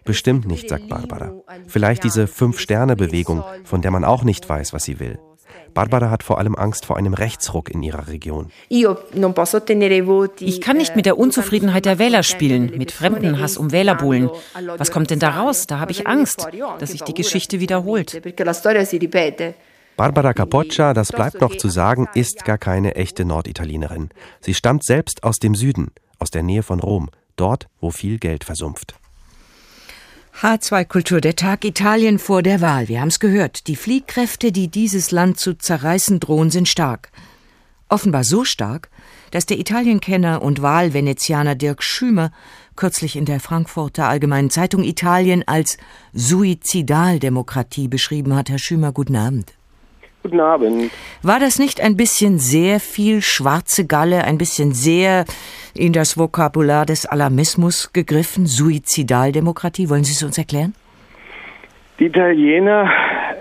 Bestimmt nicht, sagt Barbara. Vielleicht diese Fünf-Sterne-Bewegung, von der man auch nicht weiß, was sie will. Barbara hat vor allem Angst vor einem Rechtsruck in ihrer Region. Ich kann nicht mit der Unzufriedenheit der Wähler spielen, mit Fremdenhass um Wählerbuhlen. Was kommt denn da raus? Da habe ich Angst, dass sich die Geschichte wiederholt. Barbara Capoccia, das bleibt noch zu sagen, ist gar keine echte Norditalienerin. Sie stammt selbst aus dem Süden, aus der Nähe von Rom, dort, wo viel Geld versumpft. H2 Kultur, der Tag Italien vor der Wahl. Wir haben es gehört. Die Fliehkräfte, die dieses Land zu zerreißen drohen, sind stark. Offenbar so stark, dass der Italienkenner und Wahlvenezianer Dirk Schümer kürzlich in der Frankfurter Allgemeinen Zeitung Italien als Suizidaldemokratie beschrieben hat. Herr Schümer, guten Abend. Guten Abend. War das nicht ein bisschen sehr viel schwarze Galle, ein bisschen sehr in das Vokabular des Alarmismus gegriffen? Suizidaldemokratie, wollen Sie es uns erklären? Die Italiener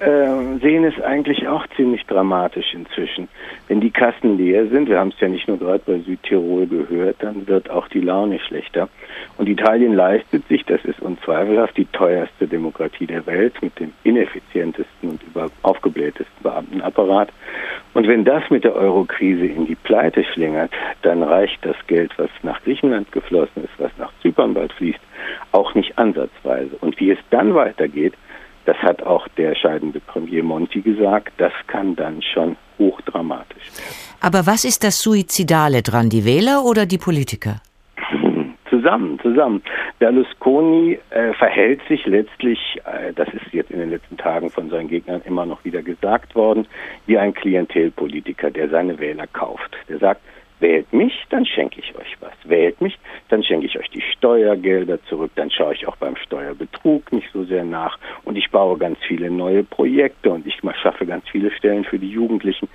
äh, sehen es eigentlich auch ziemlich dramatisch inzwischen. Wenn die Kassen leer sind, wir haben es ja nicht nur gerade bei Südtirol gehört, dann wird auch die Laune schlechter. Und Italien leistet sich, das ist unzweifelhaft die teuerste Demokratie der Welt mit dem ineffizientesten und über aufgeblähtesten Beamtenapparat. Und wenn das mit der Eurokrise in die Pleite schlingert, dann reicht das Geld, was nach Griechenland geflossen ist, was nach Zypern bald fließt, auch nicht ansatzweise. Und wie es dann weitergeht, das hat auch der scheidende Premier Monti gesagt, das kann dann schon hochdramatisch werden. Aber was ist das Suizidale dran, die Wähler oder die Politiker? zusammen, zusammen. Berlusconi äh, verhält sich letztlich, äh, das ist jetzt in den letzten Tagen von seinen Gegnern immer noch wieder gesagt worden, wie ein Klientelpolitiker, der seine Wähler kauft. Der sagt, wählt mich, dann schenke ich euch was. Wählt mich, dann schenke ich euch die Steuergelder zurück, dann schaue ich auch beim Steuerbetrug nicht so sehr nach und ich baue ganz viele neue Projekte und ich schaffe ganz viele Stellen für die Jugendlichen.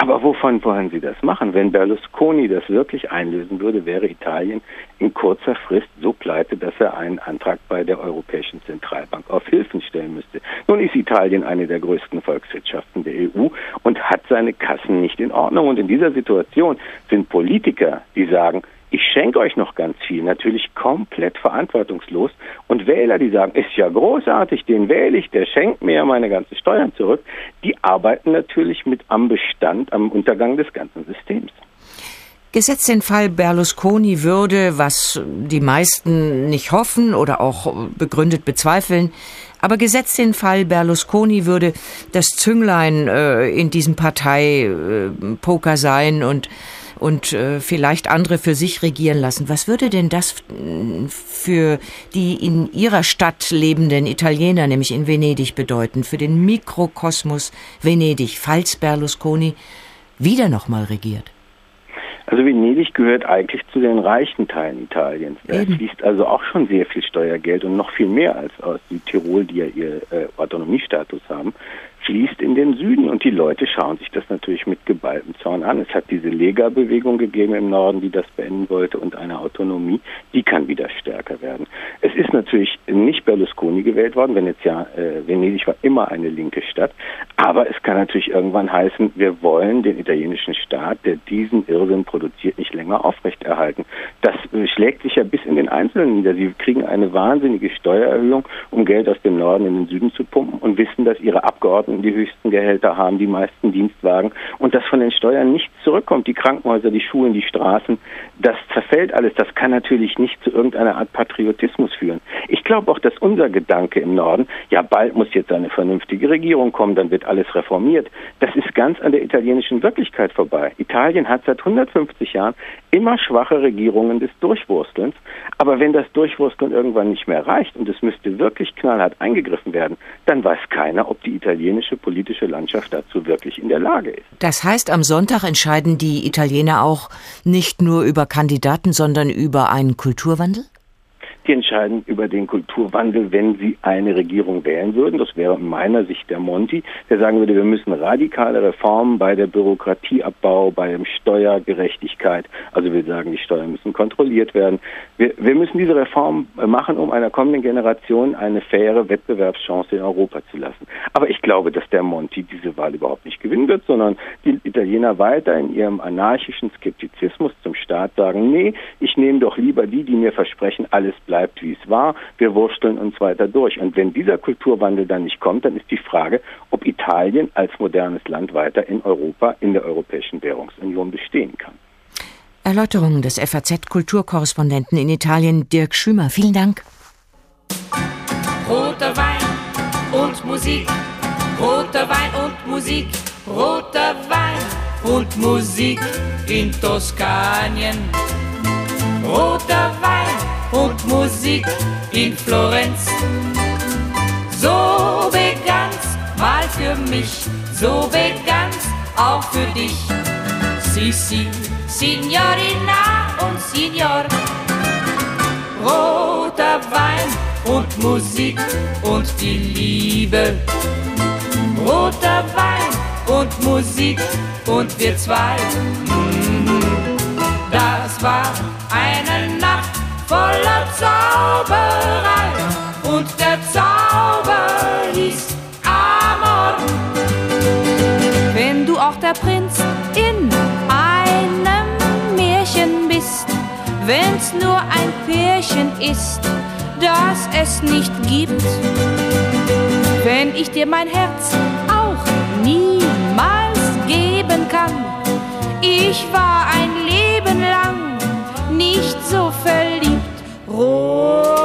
Aber wovon wollen Sie das machen? Wenn Berlusconi das wirklich einlösen würde, wäre Italien in kurzer Frist so pleite, dass er einen Antrag bei der Europäischen Zentralbank auf Hilfen stellen müsste. Nun ist Italien eine der größten Volkswirtschaften der EU und hat seine Kassen nicht in Ordnung. Und in dieser Situation sind Politiker, die sagen, schenke euch noch ganz viel, natürlich komplett verantwortungslos. Und Wähler, die sagen, ist ja großartig, den wähle ich, der schenkt mir ja meine ganzen Steuern zurück, die arbeiten natürlich mit am Bestand, am Untergang des ganzen Systems. Gesetzt den Fall Berlusconi würde, was die meisten nicht hoffen oder auch begründet bezweifeln, aber gesetzt den Fall Berlusconi würde das Zünglein äh, in diesem Parteipoker äh, sein und und äh, vielleicht andere für sich regieren lassen. Was würde denn das für die in ihrer Stadt lebenden Italiener, nämlich in Venedig, bedeuten? Für den Mikrokosmos Venedig, falls Berlusconi wieder nochmal regiert? Also Venedig gehört eigentlich zu den reichen Teilen Italiens. Da fließt also auch schon sehr viel Steuergeld und noch viel mehr als aus Südtirol, die ja ihr äh, Autonomiestatus haben fließt in den Süden und die Leute schauen sich das natürlich mit geballtem Zorn an. Es hat diese Lega-Bewegung gegeben im Norden, die das beenden wollte und eine Autonomie, die kann wieder stärker werden. Es ist natürlich nicht Berlusconi gewählt worden, Venezia, äh, Venedig war immer eine linke Stadt, aber es kann natürlich irgendwann heißen, wir wollen den italienischen Staat, der diesen Irrsinn produziert, nicht länger aufrechterhalten. Das äh, schlägt sich ja bis in den Einzelnen nieder. Sie kriegen eine wahnsinnige Steuererhöhung, um Geld aus dem Norden in den Süden zu pumpen und wissen, dass ihre Abgeordneten die höchsten Gehälter haben, die meisten Dienstwagen und dass von den Steuern nichts zurückkommt. Die Krankenhäuser, die Schulen, die Straßen, das zerfällt alles. Das kann natürlich nicht zu irgendeiner Art Patriotismus führen. Ich glaube auch, dass unser Gedanke im Norden, ja, bald muss jetzt eine vernünftige Regierung kommen, dann wird alles reformiert. Das ist ganz an der italienischen Wirklichkeit vorbei. Italien hat seit 150 Jahren immer schwache Regierungen des Durchwurstelns. Aber wenn das Durchwursteln irgendwann nicht mehr reicht und es müsste wirklich knallhart eingegriffen werden, dann weiß keiner, ob die italienische politische Landschaft dazu wirklich in der Lage ist. Das heißt, am Sonntag entscheiden die Italiener auch nicht nur über Kandidaten, sondern über einen Kulturwandel? Die entscheiden über den Kulturwandel, wenn sie eine Regierung wählen würden. Das wäre in meiner Sicht der Monti, der sagen würde, wir müssen radikale Reformen bei der Bürokratieabbau, bei der Steuergerechtigkeit, also wir sagen, die Steuern müssen kontrolliert werden. Wir, wir müssen diese Reformen machen, um einer kommenden Generation eine faire Wettbewerbschance in Europa zu lassen. Aber ich glaube, dass der Monti diese Wahl überhaupt nicht gewinnen wird, sondern die Italiener weiter in ihrem anarchischen Skeptizismus zum Staat sagen, nee, ich nehme doch lieber die, die mir versprechen, alles bleibt bleibt, wie es war, wir wursteln uns weiter durch. Und wenn dieser Kulturwandel dann nicht kommt, dann ist die Frage, ob Italien als modernes Land weiter in Europa, in der Europäischen Währungsunion bestehen kann. Erläuterungen des FAZ-Kulturkorrespondenten in Italien, Dirk Schümer. Vielen Dank. Roter Wein und Musik, roter Wein und Musik, roter Wein und Musik in Toskanien. Roter Wein und Musik in Florenz. So begann's mal für mich, so begann's auch für dich. Sissi, Signorina und Signor. Roter Wein und Musik und die Liebe. Roter Wein und Musik und wir zwei. Mhm. Das war Zauberei und der Zauber hieß Amor. Wenn du auch der Prinz in einem Märchen bist, wenn's nur ein Pärchen ist, das es nicht gibt, wenn ich dir mein Herz auch niemals geben kann, ich war ein Leben lang nicht so verliebt. Wein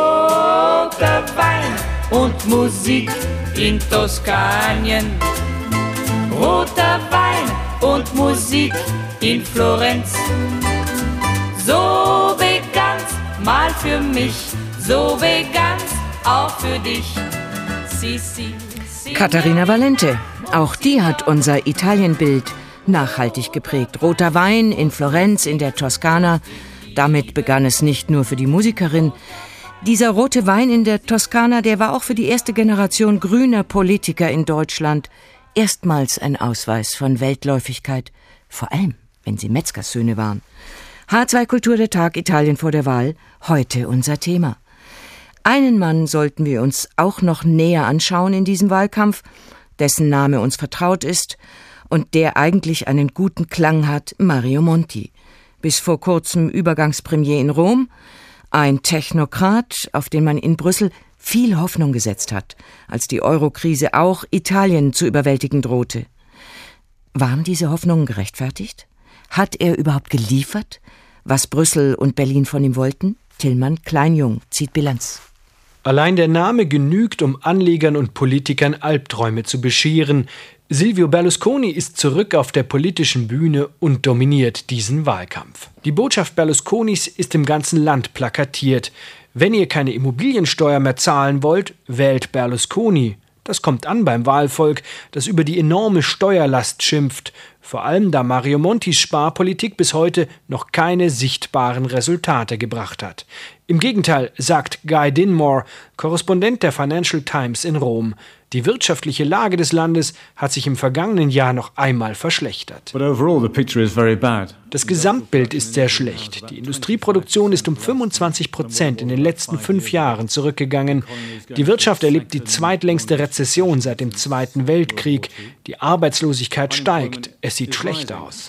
und Musik in Toskanien. Roter Wein und Musik in Florenz. So begann's mal für mich, so begann's auch für dich. Sissi. Katharina Valente, auch die hat unser Italienbild nachhaltig geprägt. Roter Wein in Florenz, in der Toskana. Damit begann es nicht nur für die Musikerin. Dieser rote Wein in der Toskana, der war auch für die erste Generation grüner Politiker in Deutschland erstmals ein Ausweis von Weltläufigkeit, vor allem wenn sie Metzgersöhne waren. H2 Kultur der Tag Italien vor der Wahl, heute unser Thema. Einen Mann sollten wir uns auch noch näher anschauen in diesem Wahlkampf, dessen Name uns vertraut ist und der eigentlich einen guten Klang hat, Mario Monti. Bis vor kurzem Übergangspremier in Rom, ein Technokrat, auf den man in Brüssel viel Hoffnung gesetzt hat, als die Eurokrise auch Italien zu überwältigen drohte. Waren diese Hoffnungen gerechtfertigt? Hat er überhaupt geliefert, was Brüssel und Berlin von ihm wollten? Tillmann Kleinjung zieht Bilanz. Allein der Name genügt, um Anlegern und Politikern Albträume zu bescheren. Silvio Berlusconi ist zurück auf der politischen Bühne und dominiert diesen Wahlkampf. Die Botschaft Berlusconis ist im ganzen Land plakatiert. Wenn ihr keine Immobiliensteuer mehr zahlen wollt, wählt Berlusconi. Das kommt an beim Wahlvolk, das über die enorme Steuerlast schimpft, vor allem da Mario Montis Sparpolitik bis heute noch keine sichtbaren Resultate gebracht hat. Im Gegenteil, sagt Guy Dinmore, Korrespondent der Financial Times in Rom, die wirtschaftliche Lage des Landes hat sich im vergangenen Jahr noch einmal verschlechtert. Das Gesamtbild ist sehr schlecht. Die Industrieproduktion ist um 25 Prozent in den letzten fünf Jahren zurückgegangen. Die Wirtschaft erlebt die zweitlängste Rezession seit dem Zweiten Weltkrieg. Die Arbeitslosigkeit steigt. Es sieht schlecht aus.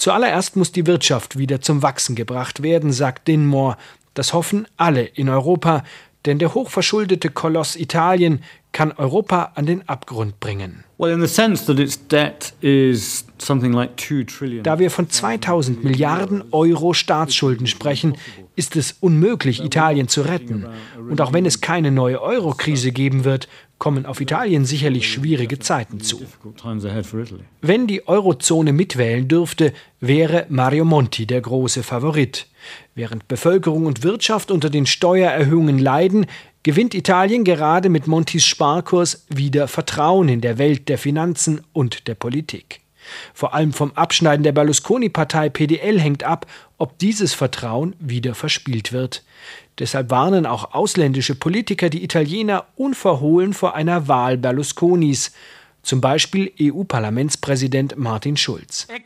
Zuallererst muss die Wirtschaft wieder zum Wachsen gebracht werden, sagt Dinmore. Das hoffen alle in Europa, denn der hochverschuldete Koloss Italien kann Europa an den Abgrund bringen. Da wir von 2000 Milliarden Euro Staatsschulden sprechen, ist es unmöglich, Italien zu retten. Und auch wenn es keine neue Euro-Krise geben wird, kommen auf Italien sicherlich schwierige Zeiten zu. Wenn die Eurozone mitwählen dürfte, wäre Mario Monti der große Favorit. Während Bevölkerung und Wirtschaft unter den Steuererhöhungen leiden, gewinnt Italien gerade mit Montis Sparkurs wieder Vertrauen in der Welt der Finanzen und der Politik. Vor allem vom Abschneiden der Berlusconi-Partei PDL hängt ab, ob dieses Vertrauen wieder verspielt wird. Deshalb warnen auch ausländische Politiker die Italiener unverhohlen vor einer Wahl Berlusconis. Zum Beispiel EU-Parlamentspräsident Martin Schulz. E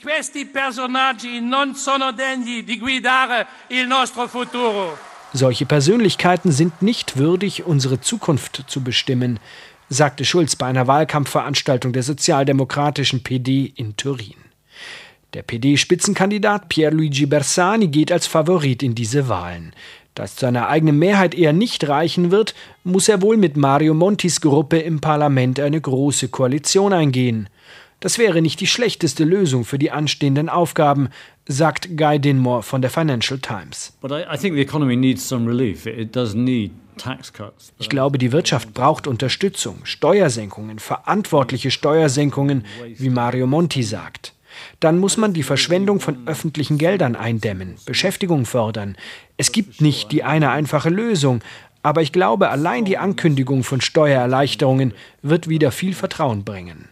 Solche Persönlichkeiten sind nicht würdig, unsere Zukunft zu bestimmen, sagte Schulz bei einer Wahlkampfveranstaltung der sozialdemokratischen PD in Turin. Der PD-Spitzenkandidat Pierluigi Bersani geht als Favorit in diese Wahlen. Da es zu einer eigenen Mehrheit eher nicht reichen wird, muss er wohl mit Mario Montis Gruppe im Parlament eine große Koalition eingehen. Das wäre nicht die schlechteste Lösung für die anstehenden Aufgaben, sagt Guy Dinmore von der Financial Times. Ich glaube, die Wirtschaft braucht Unterstützung, Steuersenkungen, verantwortliche Steuersenkungen, wie Mario Monti sagt. Dann muss man die Verschwendung von öffentlichen Geldern eindämmen, Beschäftigung fördern. Es gibt nicht die eine einfache Lösung, aber ich glaube, allein die Ankündigung von Steuererleichterungen wird wieder viel Vertrauen bringen.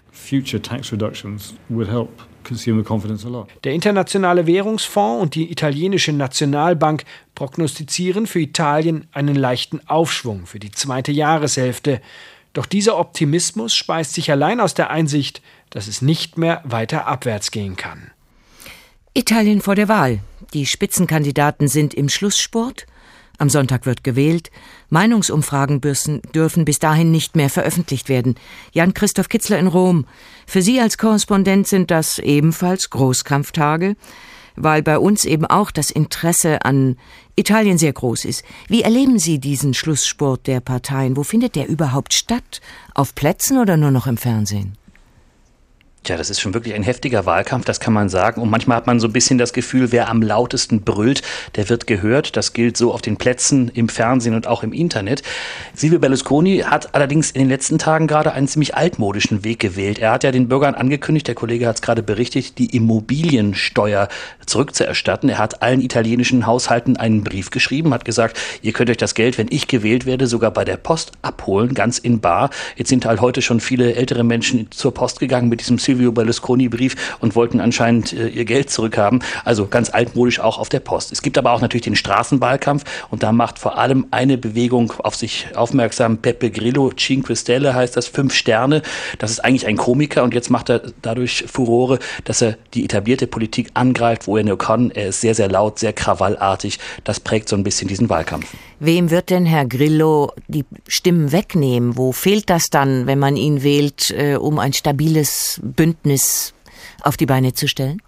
Der Internationale Währungsfonds und die italienische Nationalbank prognostizieren für Italien einen leichten Aufschwung für die zweite Jahreshälfte. Doch dieser Optimismus speist sich allein aus der Einsicht, dass es nicht mehr weiter abwärts gehen kann. Italien vor der Wahl. Die Spitzenkandidaten sind im Schlusssport am Sonntag wird gewählt. Meinungsumfragen dürfen bis dahin nicht mehr veröffentlicht werden. Jan-Christoph Kitzler in Rom. Für Sie als Korrespondent sind das ebenfalls Großkampftage, weil bei uns eben auch das Interesse an Italien sehr groß ist. Wie erleben Sie diesen Schlusssport der Parteien? Wo findet der überhaupt statt? Auf Plätzen oder nur noch im Fernsehen? Tja, das ist schon wirklich ein heftiger Wahlkampf, das kann man sagen. Und manchmal hat man so ein bisschen das Gefühl, wer am lautesten brüllt, der wird gehört. Das gilt so auf den Plätzen, im Fernsehen und auch im Internet. Silvio Berlusconi hat allerdings in den letzten Tagen gerade einen ziemlich altmodischen Weg gewählt. Er hat ja den Bürgern angekündigt, der Kollege hat es gerade berichtet, die Immobiliensteuer zurückzuerstatten. Er hat allen italienischen Haushalten einen Brief geschrieben, hat gesagt, ihr könnt euch das Geld, wenn ich gewählt werde, sogar bei der Post abholen, ganz in bar. Jetzt sind halt heute schon viele ältere Menschen zur Post gegangen mit diesem Silvio Berlusconi-Brief und wollten anscheinend äh, ihr Geld zurückhaben. Also ganz altmodisch auch auf der Post. Es gibt aber auch natürlich den Straßenwahlkampf und da macht vor allem eine Bewegung auf sich aufmerksam. Pepe Grillo, Cinque Stelle heißt das, fünf Sterne. Das ist eigentlich ein Komiker und jetzt macht er dadurch Furore, dass er die etablierte Politik angreift, wo er nur kann. Er ist sehr, sehr laut, sehr krawallartig. Das prägt so ein bisschen diesen Wahlkampf. Wem wird denn Herr Grillo die Stimmen wegnehmen? Wo fehlt das dann, wenn man ihn wählt, äh, um ein stabiles Bündnis auf die Beine zu stellen?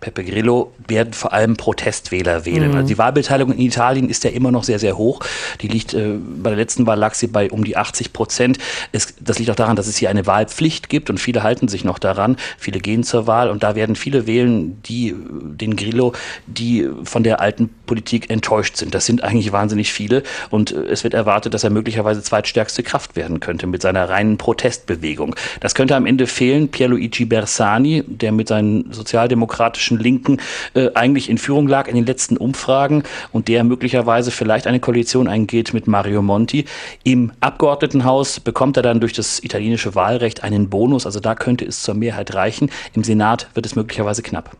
Pepe Grillo werden vor allem Protestwähler wählen. Mhm. Also die Wahlbeteiligung in Italien ist ja immer noch sehr, sehr hoch. Die liegt, äh, bei der letzten Wahl lag sie bei um die 80 Prozent. Es, das liegt auch daran, dass es hier eine Wahlpflicht gibt und viele halten sich noch daran. Viele gehen zur Wahl und da werden viele wählen, die den Grillo, die von der alten Politik enttäuscht sind. Das sind eigentlich wahnsinnig viele und äh, es wird erwartet, dass er möglicherweise zweitstärkste Kraft werden könnte mit seiner reinen Protestbewegung. Das könnte am Ende fehlen. Pierluigi Bersani, der mit seinen sozialdemokratischen Linken äh, eigentlich in Führung lag in den letzten Umfragen und der möglicherweise vielleicht eine Koalition eingeht mit Mario Monti. Im Abgeordnetenhaus bekommt er dann durch das italienische Wahlrecht einen Bonus, also da könnte es zur Mehrheit reichen. Im Senat wird es möglicherweise knapp.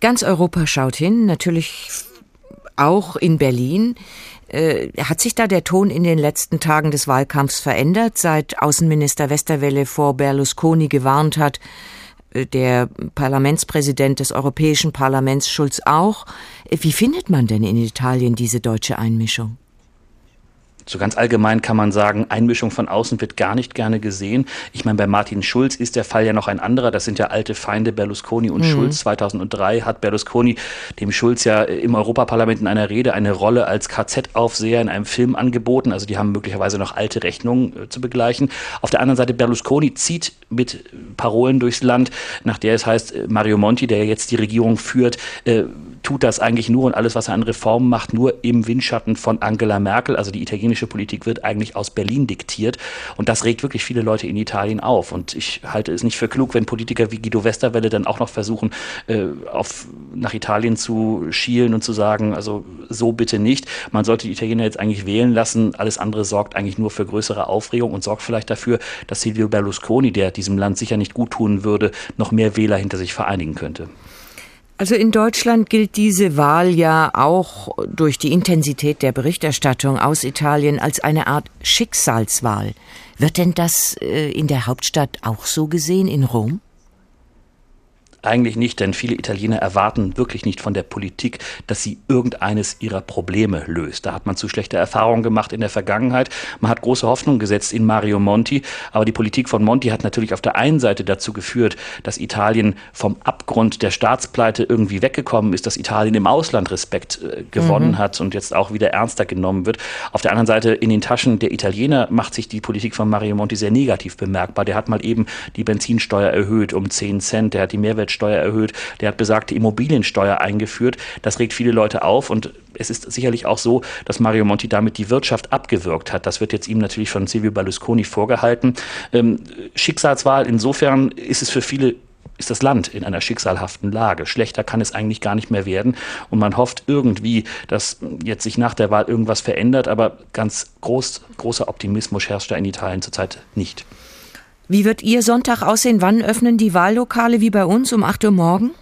Ganz Europa schaut hin, natürlich auch in Berlin. Äh, hat sich da der Ton in den letzten Tagen des Wahlkampfs verändert, seit Außenminister Westerwelle vor Berlusconi gewarnt hat, äh, der Parlamentspräsident des Europäischen Parlaments Schulz auch. Wie findet man denn in Italien diese deutsche Einmischung? So ganz allgemein kann man sagen, Einmischung von außen wird gar nicht gerne gesehen. Ich meine, bei Martin Schulz ist der Fall ja noch ein anderer. Das sind ja alte Feinde Berlusconi und mhm. Schulz. 2003 hat Berlusconi dem Schulz ja im Europaparlament in einer Rede eine Rolle als KZ-Aufseher in einem Film angeboten. Also die haben möglicherweise noch alte Rechnungen äh, zu begleichen. Auf der anderen Seite Berlusconi zieht mit Parolen durchs Land, nach der es heißt, äh, Mario Monti, der jetzt die Regierung führt, äh, tut das eigentlich nur und alles, was er an Reformen macht, nur im Windschatten von Angela Merkel. Also die italienische Politik wird eigentlich aus Berlin diktiert. Und das regt wirklich viele Leute in Italien auf. Und ich halte es nicht für klug, wenn Politiker wie Guido Westerwelle dann auch noch versuchen, äh, auf, nach Italien zu schielen und zu sagen, also so bitte nicht. Man sollte die Italiener jetzt eigentlich wählen lassen. Alles andere sorgt eigentlich nur für größere Aufregung und sorgt vielleicht dafür, dass Silvio Berlusconi, der diesem Land sicher nicht gut tun würde, noch mehr Wähler hinter sich vereinigen könnte. Also in Deutschland gilt diese Wahl ja auch durch die Intensität der Berichterstattung aus Italien als eine Art Schicksalswahl. Wird denn das äh, in der Hauptstadt auch so gesehen, in Rom? Eigentlich nicht, denn viele Italiener erwarten wirklich nicht von der Politik, dass sie irgendeines ihrer Probleme löst. Da hat man zu schlechte Erfahrungen gemacht in der Vergangenheit. Man hat große Hoffnung gesetzt in Mario Monti, aber die Politik von Monti hat natürlich auf der einen Seite dazu geführt, dass Italien vom Abgrund der Staatspleite irgendwie weggekommen ist, dass Italien im Ausland Respekt äh, gewonnen mhm. hat und jetzt auch wieder ernster genommen wird. Auf der anderen Seite in den Taschen der Italiener macht sich die Politik von Mario Monti sehr negativ bemerkbar. Der hat mal eben die Benzinsteuer erhöht um 10 Cent, der hat die Mehrwertsteuer erhöht, der hat besagte Immobiliensteuer eingeführt. Das regt viele Leute auf und es ist sicherlich auch so, dass Mario Monti damit die Wirtschaft abgewürgt hat. Das wird jetzt ihm natürlich von Silvio Berlusconi vorgehalten. Ähm, Schicksalswahl, insofern ist es für viele ist das Land in einer schicksalhaften Lage. Schlechter kann es eigentlich gar nicht mehr werden. Und man hofft irgendwie, dass jetzt sich nach der Wahl irgendwas verändert. Aber ganz groß, großer Optimismus herrscht da in Italien zurzeit nicht. Wie wird Ihr Sonntag aussehen? Wann öffnen die Wahllokale wie bei uns um 8 Uhr morgen?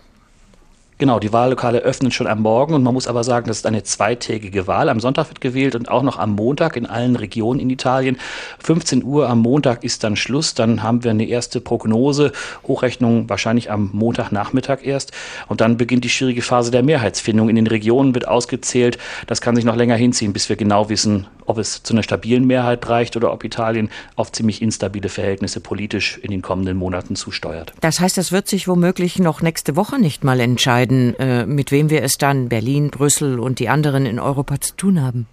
Genau, die Wahllokale öffnen schon am Morgen und man muss aber sagen, das ist eine zweitägige Wahl. Am Sonntag wird gewählt und auch noch am Montag in allen Regionen in Italien. 15 Uhr am Montag ist dann Schluss. Dann haben wir eine erste Prognose, Hochrechnung wahrscheinlich am Montagnachmittag erst. Und dann beginnt die schwierige Phase der Mehrheitsfindung. In den Regionen wird ausgezählt. Das kann sich noch länger hinziehen, bis wir genau wissen, ob es zu einer stabilen Mehrheit reicht oder ob Italien auf ziemlich instabile Verhältnisse politisch in den kommenden Monaten zusteuert. Das heißt, das wird sich womöglich noch nächste Woche nicht mal entscheiden entscheiden, äh, mit wem wir es dann, Berlin, Brüssel und die anderen in Europa zu tun haben.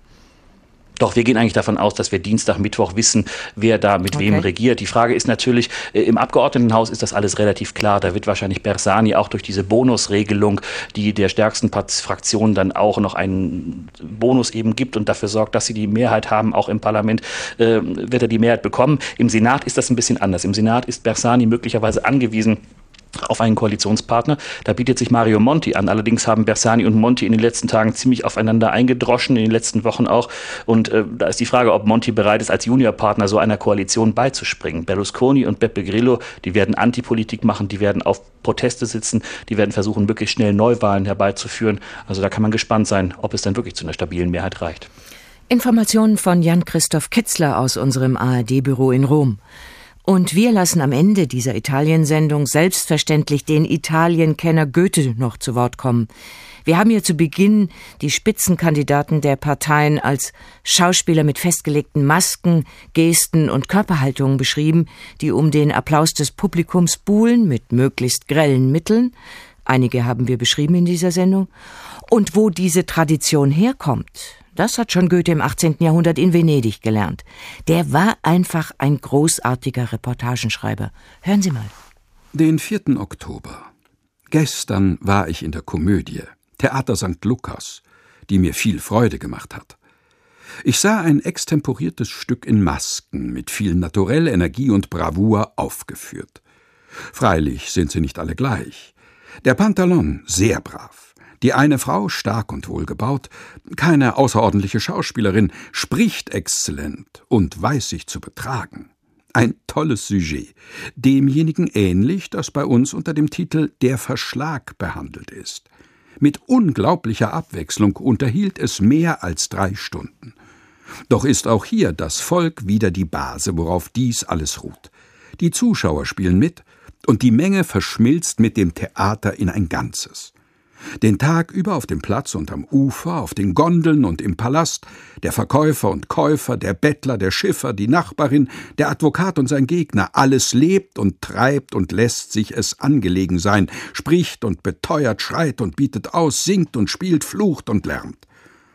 Doch, wir gehen eigentlich davon aus, dass wir Dienstag, Mittwoch wissen, wer da mit okay. wem regiert. Die Frage ist natürlich, äh, im Abgeordnetenhaus ist das alles relativ klar. Da wird wahrscheinlich Bersani auch durch diese Bonusregelung, die der stärksten Fraktion dann auch noch einen Bonus eben gibt und dafür sorgt, dass sie die Mehrheit haben, auch im Parlament, äh, wird er die Mehrheit bekommen. Im Senat ist das ein bisschen anders. Im Senat ist Bersani möglicherweise angewiesen, auf einen Koalitionspartner. Da bietet sich Mario Monti an. Allerdings haben Bersani und Monti in den letzten Tagen ziemlich aufeinander eingedroschen, in den letzten Wochen auch. Und äh, da ist die Frage, ob Monti bereit ist, als Juniorpartner so einer Koalition beizuspringen. Berlusconi und Beppe Grillo, die werden Antipolitik machen, die werden auf Proteste sitzen, die werden versuchen, möglichst schnell Neuwahlen herbeizuführen. Also da kann man gespannt sein, ob es dann wirklich zu einer stabilen Mehrheit reicht. Informationen von Jan-Christoph Kitzler aus unserem ARD-Büro in Rom. Und wir lassen am Ende dieser Italiensendung selbstverständlich den Italienkenner Goethe noch zu Wort kommen. Wir haben hier zu Beginn die Spitzenkandidaten der Parteien als Schauspieler mit festgelegten Masken, Gesten und Körperhaltungen beschrieben, die um den Applaus des Publikums buhlen mit möglichst grellen Mitteln. Einige haben wir beschrieben in dieser Sendung. Und wo diese Tradition herkommt, das hat schon Goethe im 18. Jahrhundert in Venedig gelernt. Der war einfach ein großartiger Reportagenschreiber. Hören Sie mal. Den 4. Oktober. Gestern war ich in der Komödie, Theater St. Lukas, die mir viel Freude gemacht hat. Ich sah ein extemporiertes Stück in Masken mit viel Naturell, Energie und Bravour aufgeführt. Freilich sind sie nicht alle gleich. Der Pantalon sehr brav, die eine Frau, stark und wohlgebaut, keine außerordentliche Schauspielerin, spricht exzellent und weiß sich zu betragen. Ein tolles Sujet, demjenigen ähnlich, das bei uns unter dem Titel Der Verschlag behandelt ist. Mit unglaublicher Abwechslung unterhielt es mehr als drei Stunden. Doch ist auch hier das Volk wieder die Base, worauf dies alles ruht. Die Zuschauer spielen mit, und die Menge verschmilzt mit dem Theater in ein Ganzes. Den Tag über auf dem Platz und am Ufer, auf den Gondeln und im Palast, der Verkäufer und Käufer, der Bettler, der Schiffer, die Nachbarin, der Advokat und sein Gegner, alles lebt und treibt und lässt sich es angelegen sein, spricht und beteuert, schreit und bietet aus, singt und spielt, flucht und lärmt.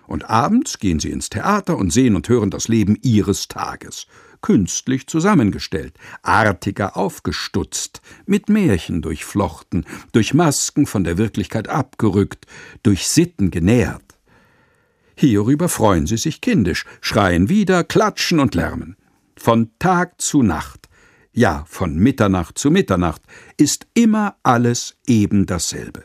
Und abends gehen sie ins Theater und sehen und hören das Leben ihres Tages künstlich zusammengestellt, artiger aufgestutzt, mit Märchen durchflochten, durch Masken von der Wirklichkeit abgerückt, durch Sitten genährt. Hierüber freuen sie sich kindisch, schreien wieder, klatschen und lärmen. Von Tag zu Nacht, ja von Mitternacht zu Mitternacht, ist immer alles eben dasselbe.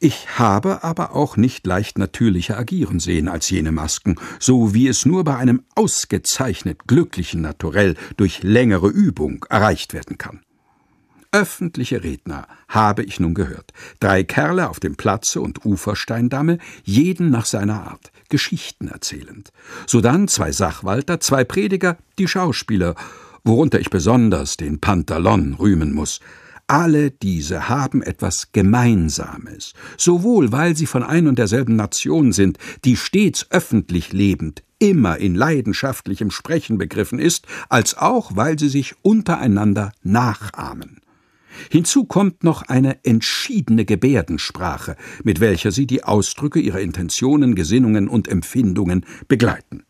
Ich habe aber auch nicht leicht natürlicher agieren sehen als jene Masken, so wie es nur bei einem ausgezeichnet glücklichen Naturell durch längere Übung erreicht werden kann. Öffentliche Redner habe ich nun gehört. Drei Kerle auf dem Platze und Ufersteindamme, jeden nach seiner Art, Geschichten erzählend. Sodann zwei Sachwalter, zwei Prediger, die Schauspieler, worunter ich besonders den Pantalon rühmen muss, Alle diese haben etwas Gemeinsames, sowohl weil sie von ein und derselben Nation sind, die stets öffentlich lebend, immer in leidenschaftlichem Sprechen begriffen ist, als auch weil sie sich untereinander nachahmen. Hinzu kommt noch eine entschiedene Gebärdensprache, mit welcher sie die Ausdrücke ihrer Intentionen, Gesinnungen und Empfindungen begleiten.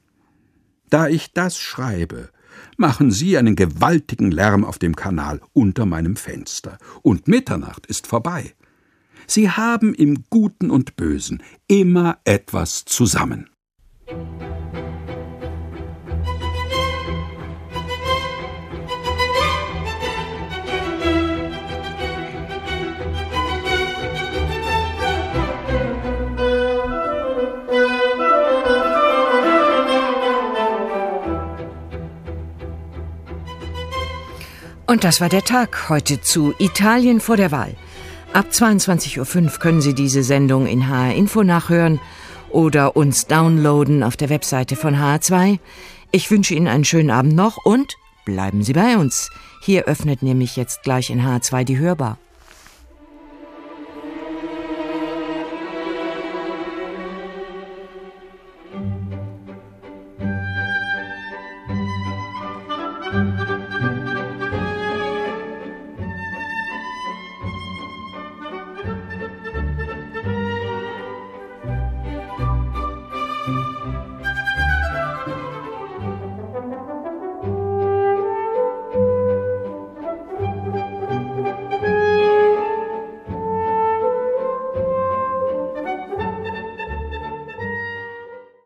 Da ich das schreibe, machen Sie einen gewaltigen Lärm auf dem Kanal unter meinem Fenster, und Mitternacht ist vorbei. Sie haben im Guten und Bösen immer etwas zusammen. Und das war der Tag heute zu Italien vor der Wahl. Ab 22.05 Uhr können Sie diese Sendung in HR Info nachhören oder uns downloaden auf der Webseite von HR2. Ich wünsche Ihnen einen schönen Abend noch und bleiben Sie bei uns. Hier öffnet nämlich jetzt gleich in HR2 die Hörbar.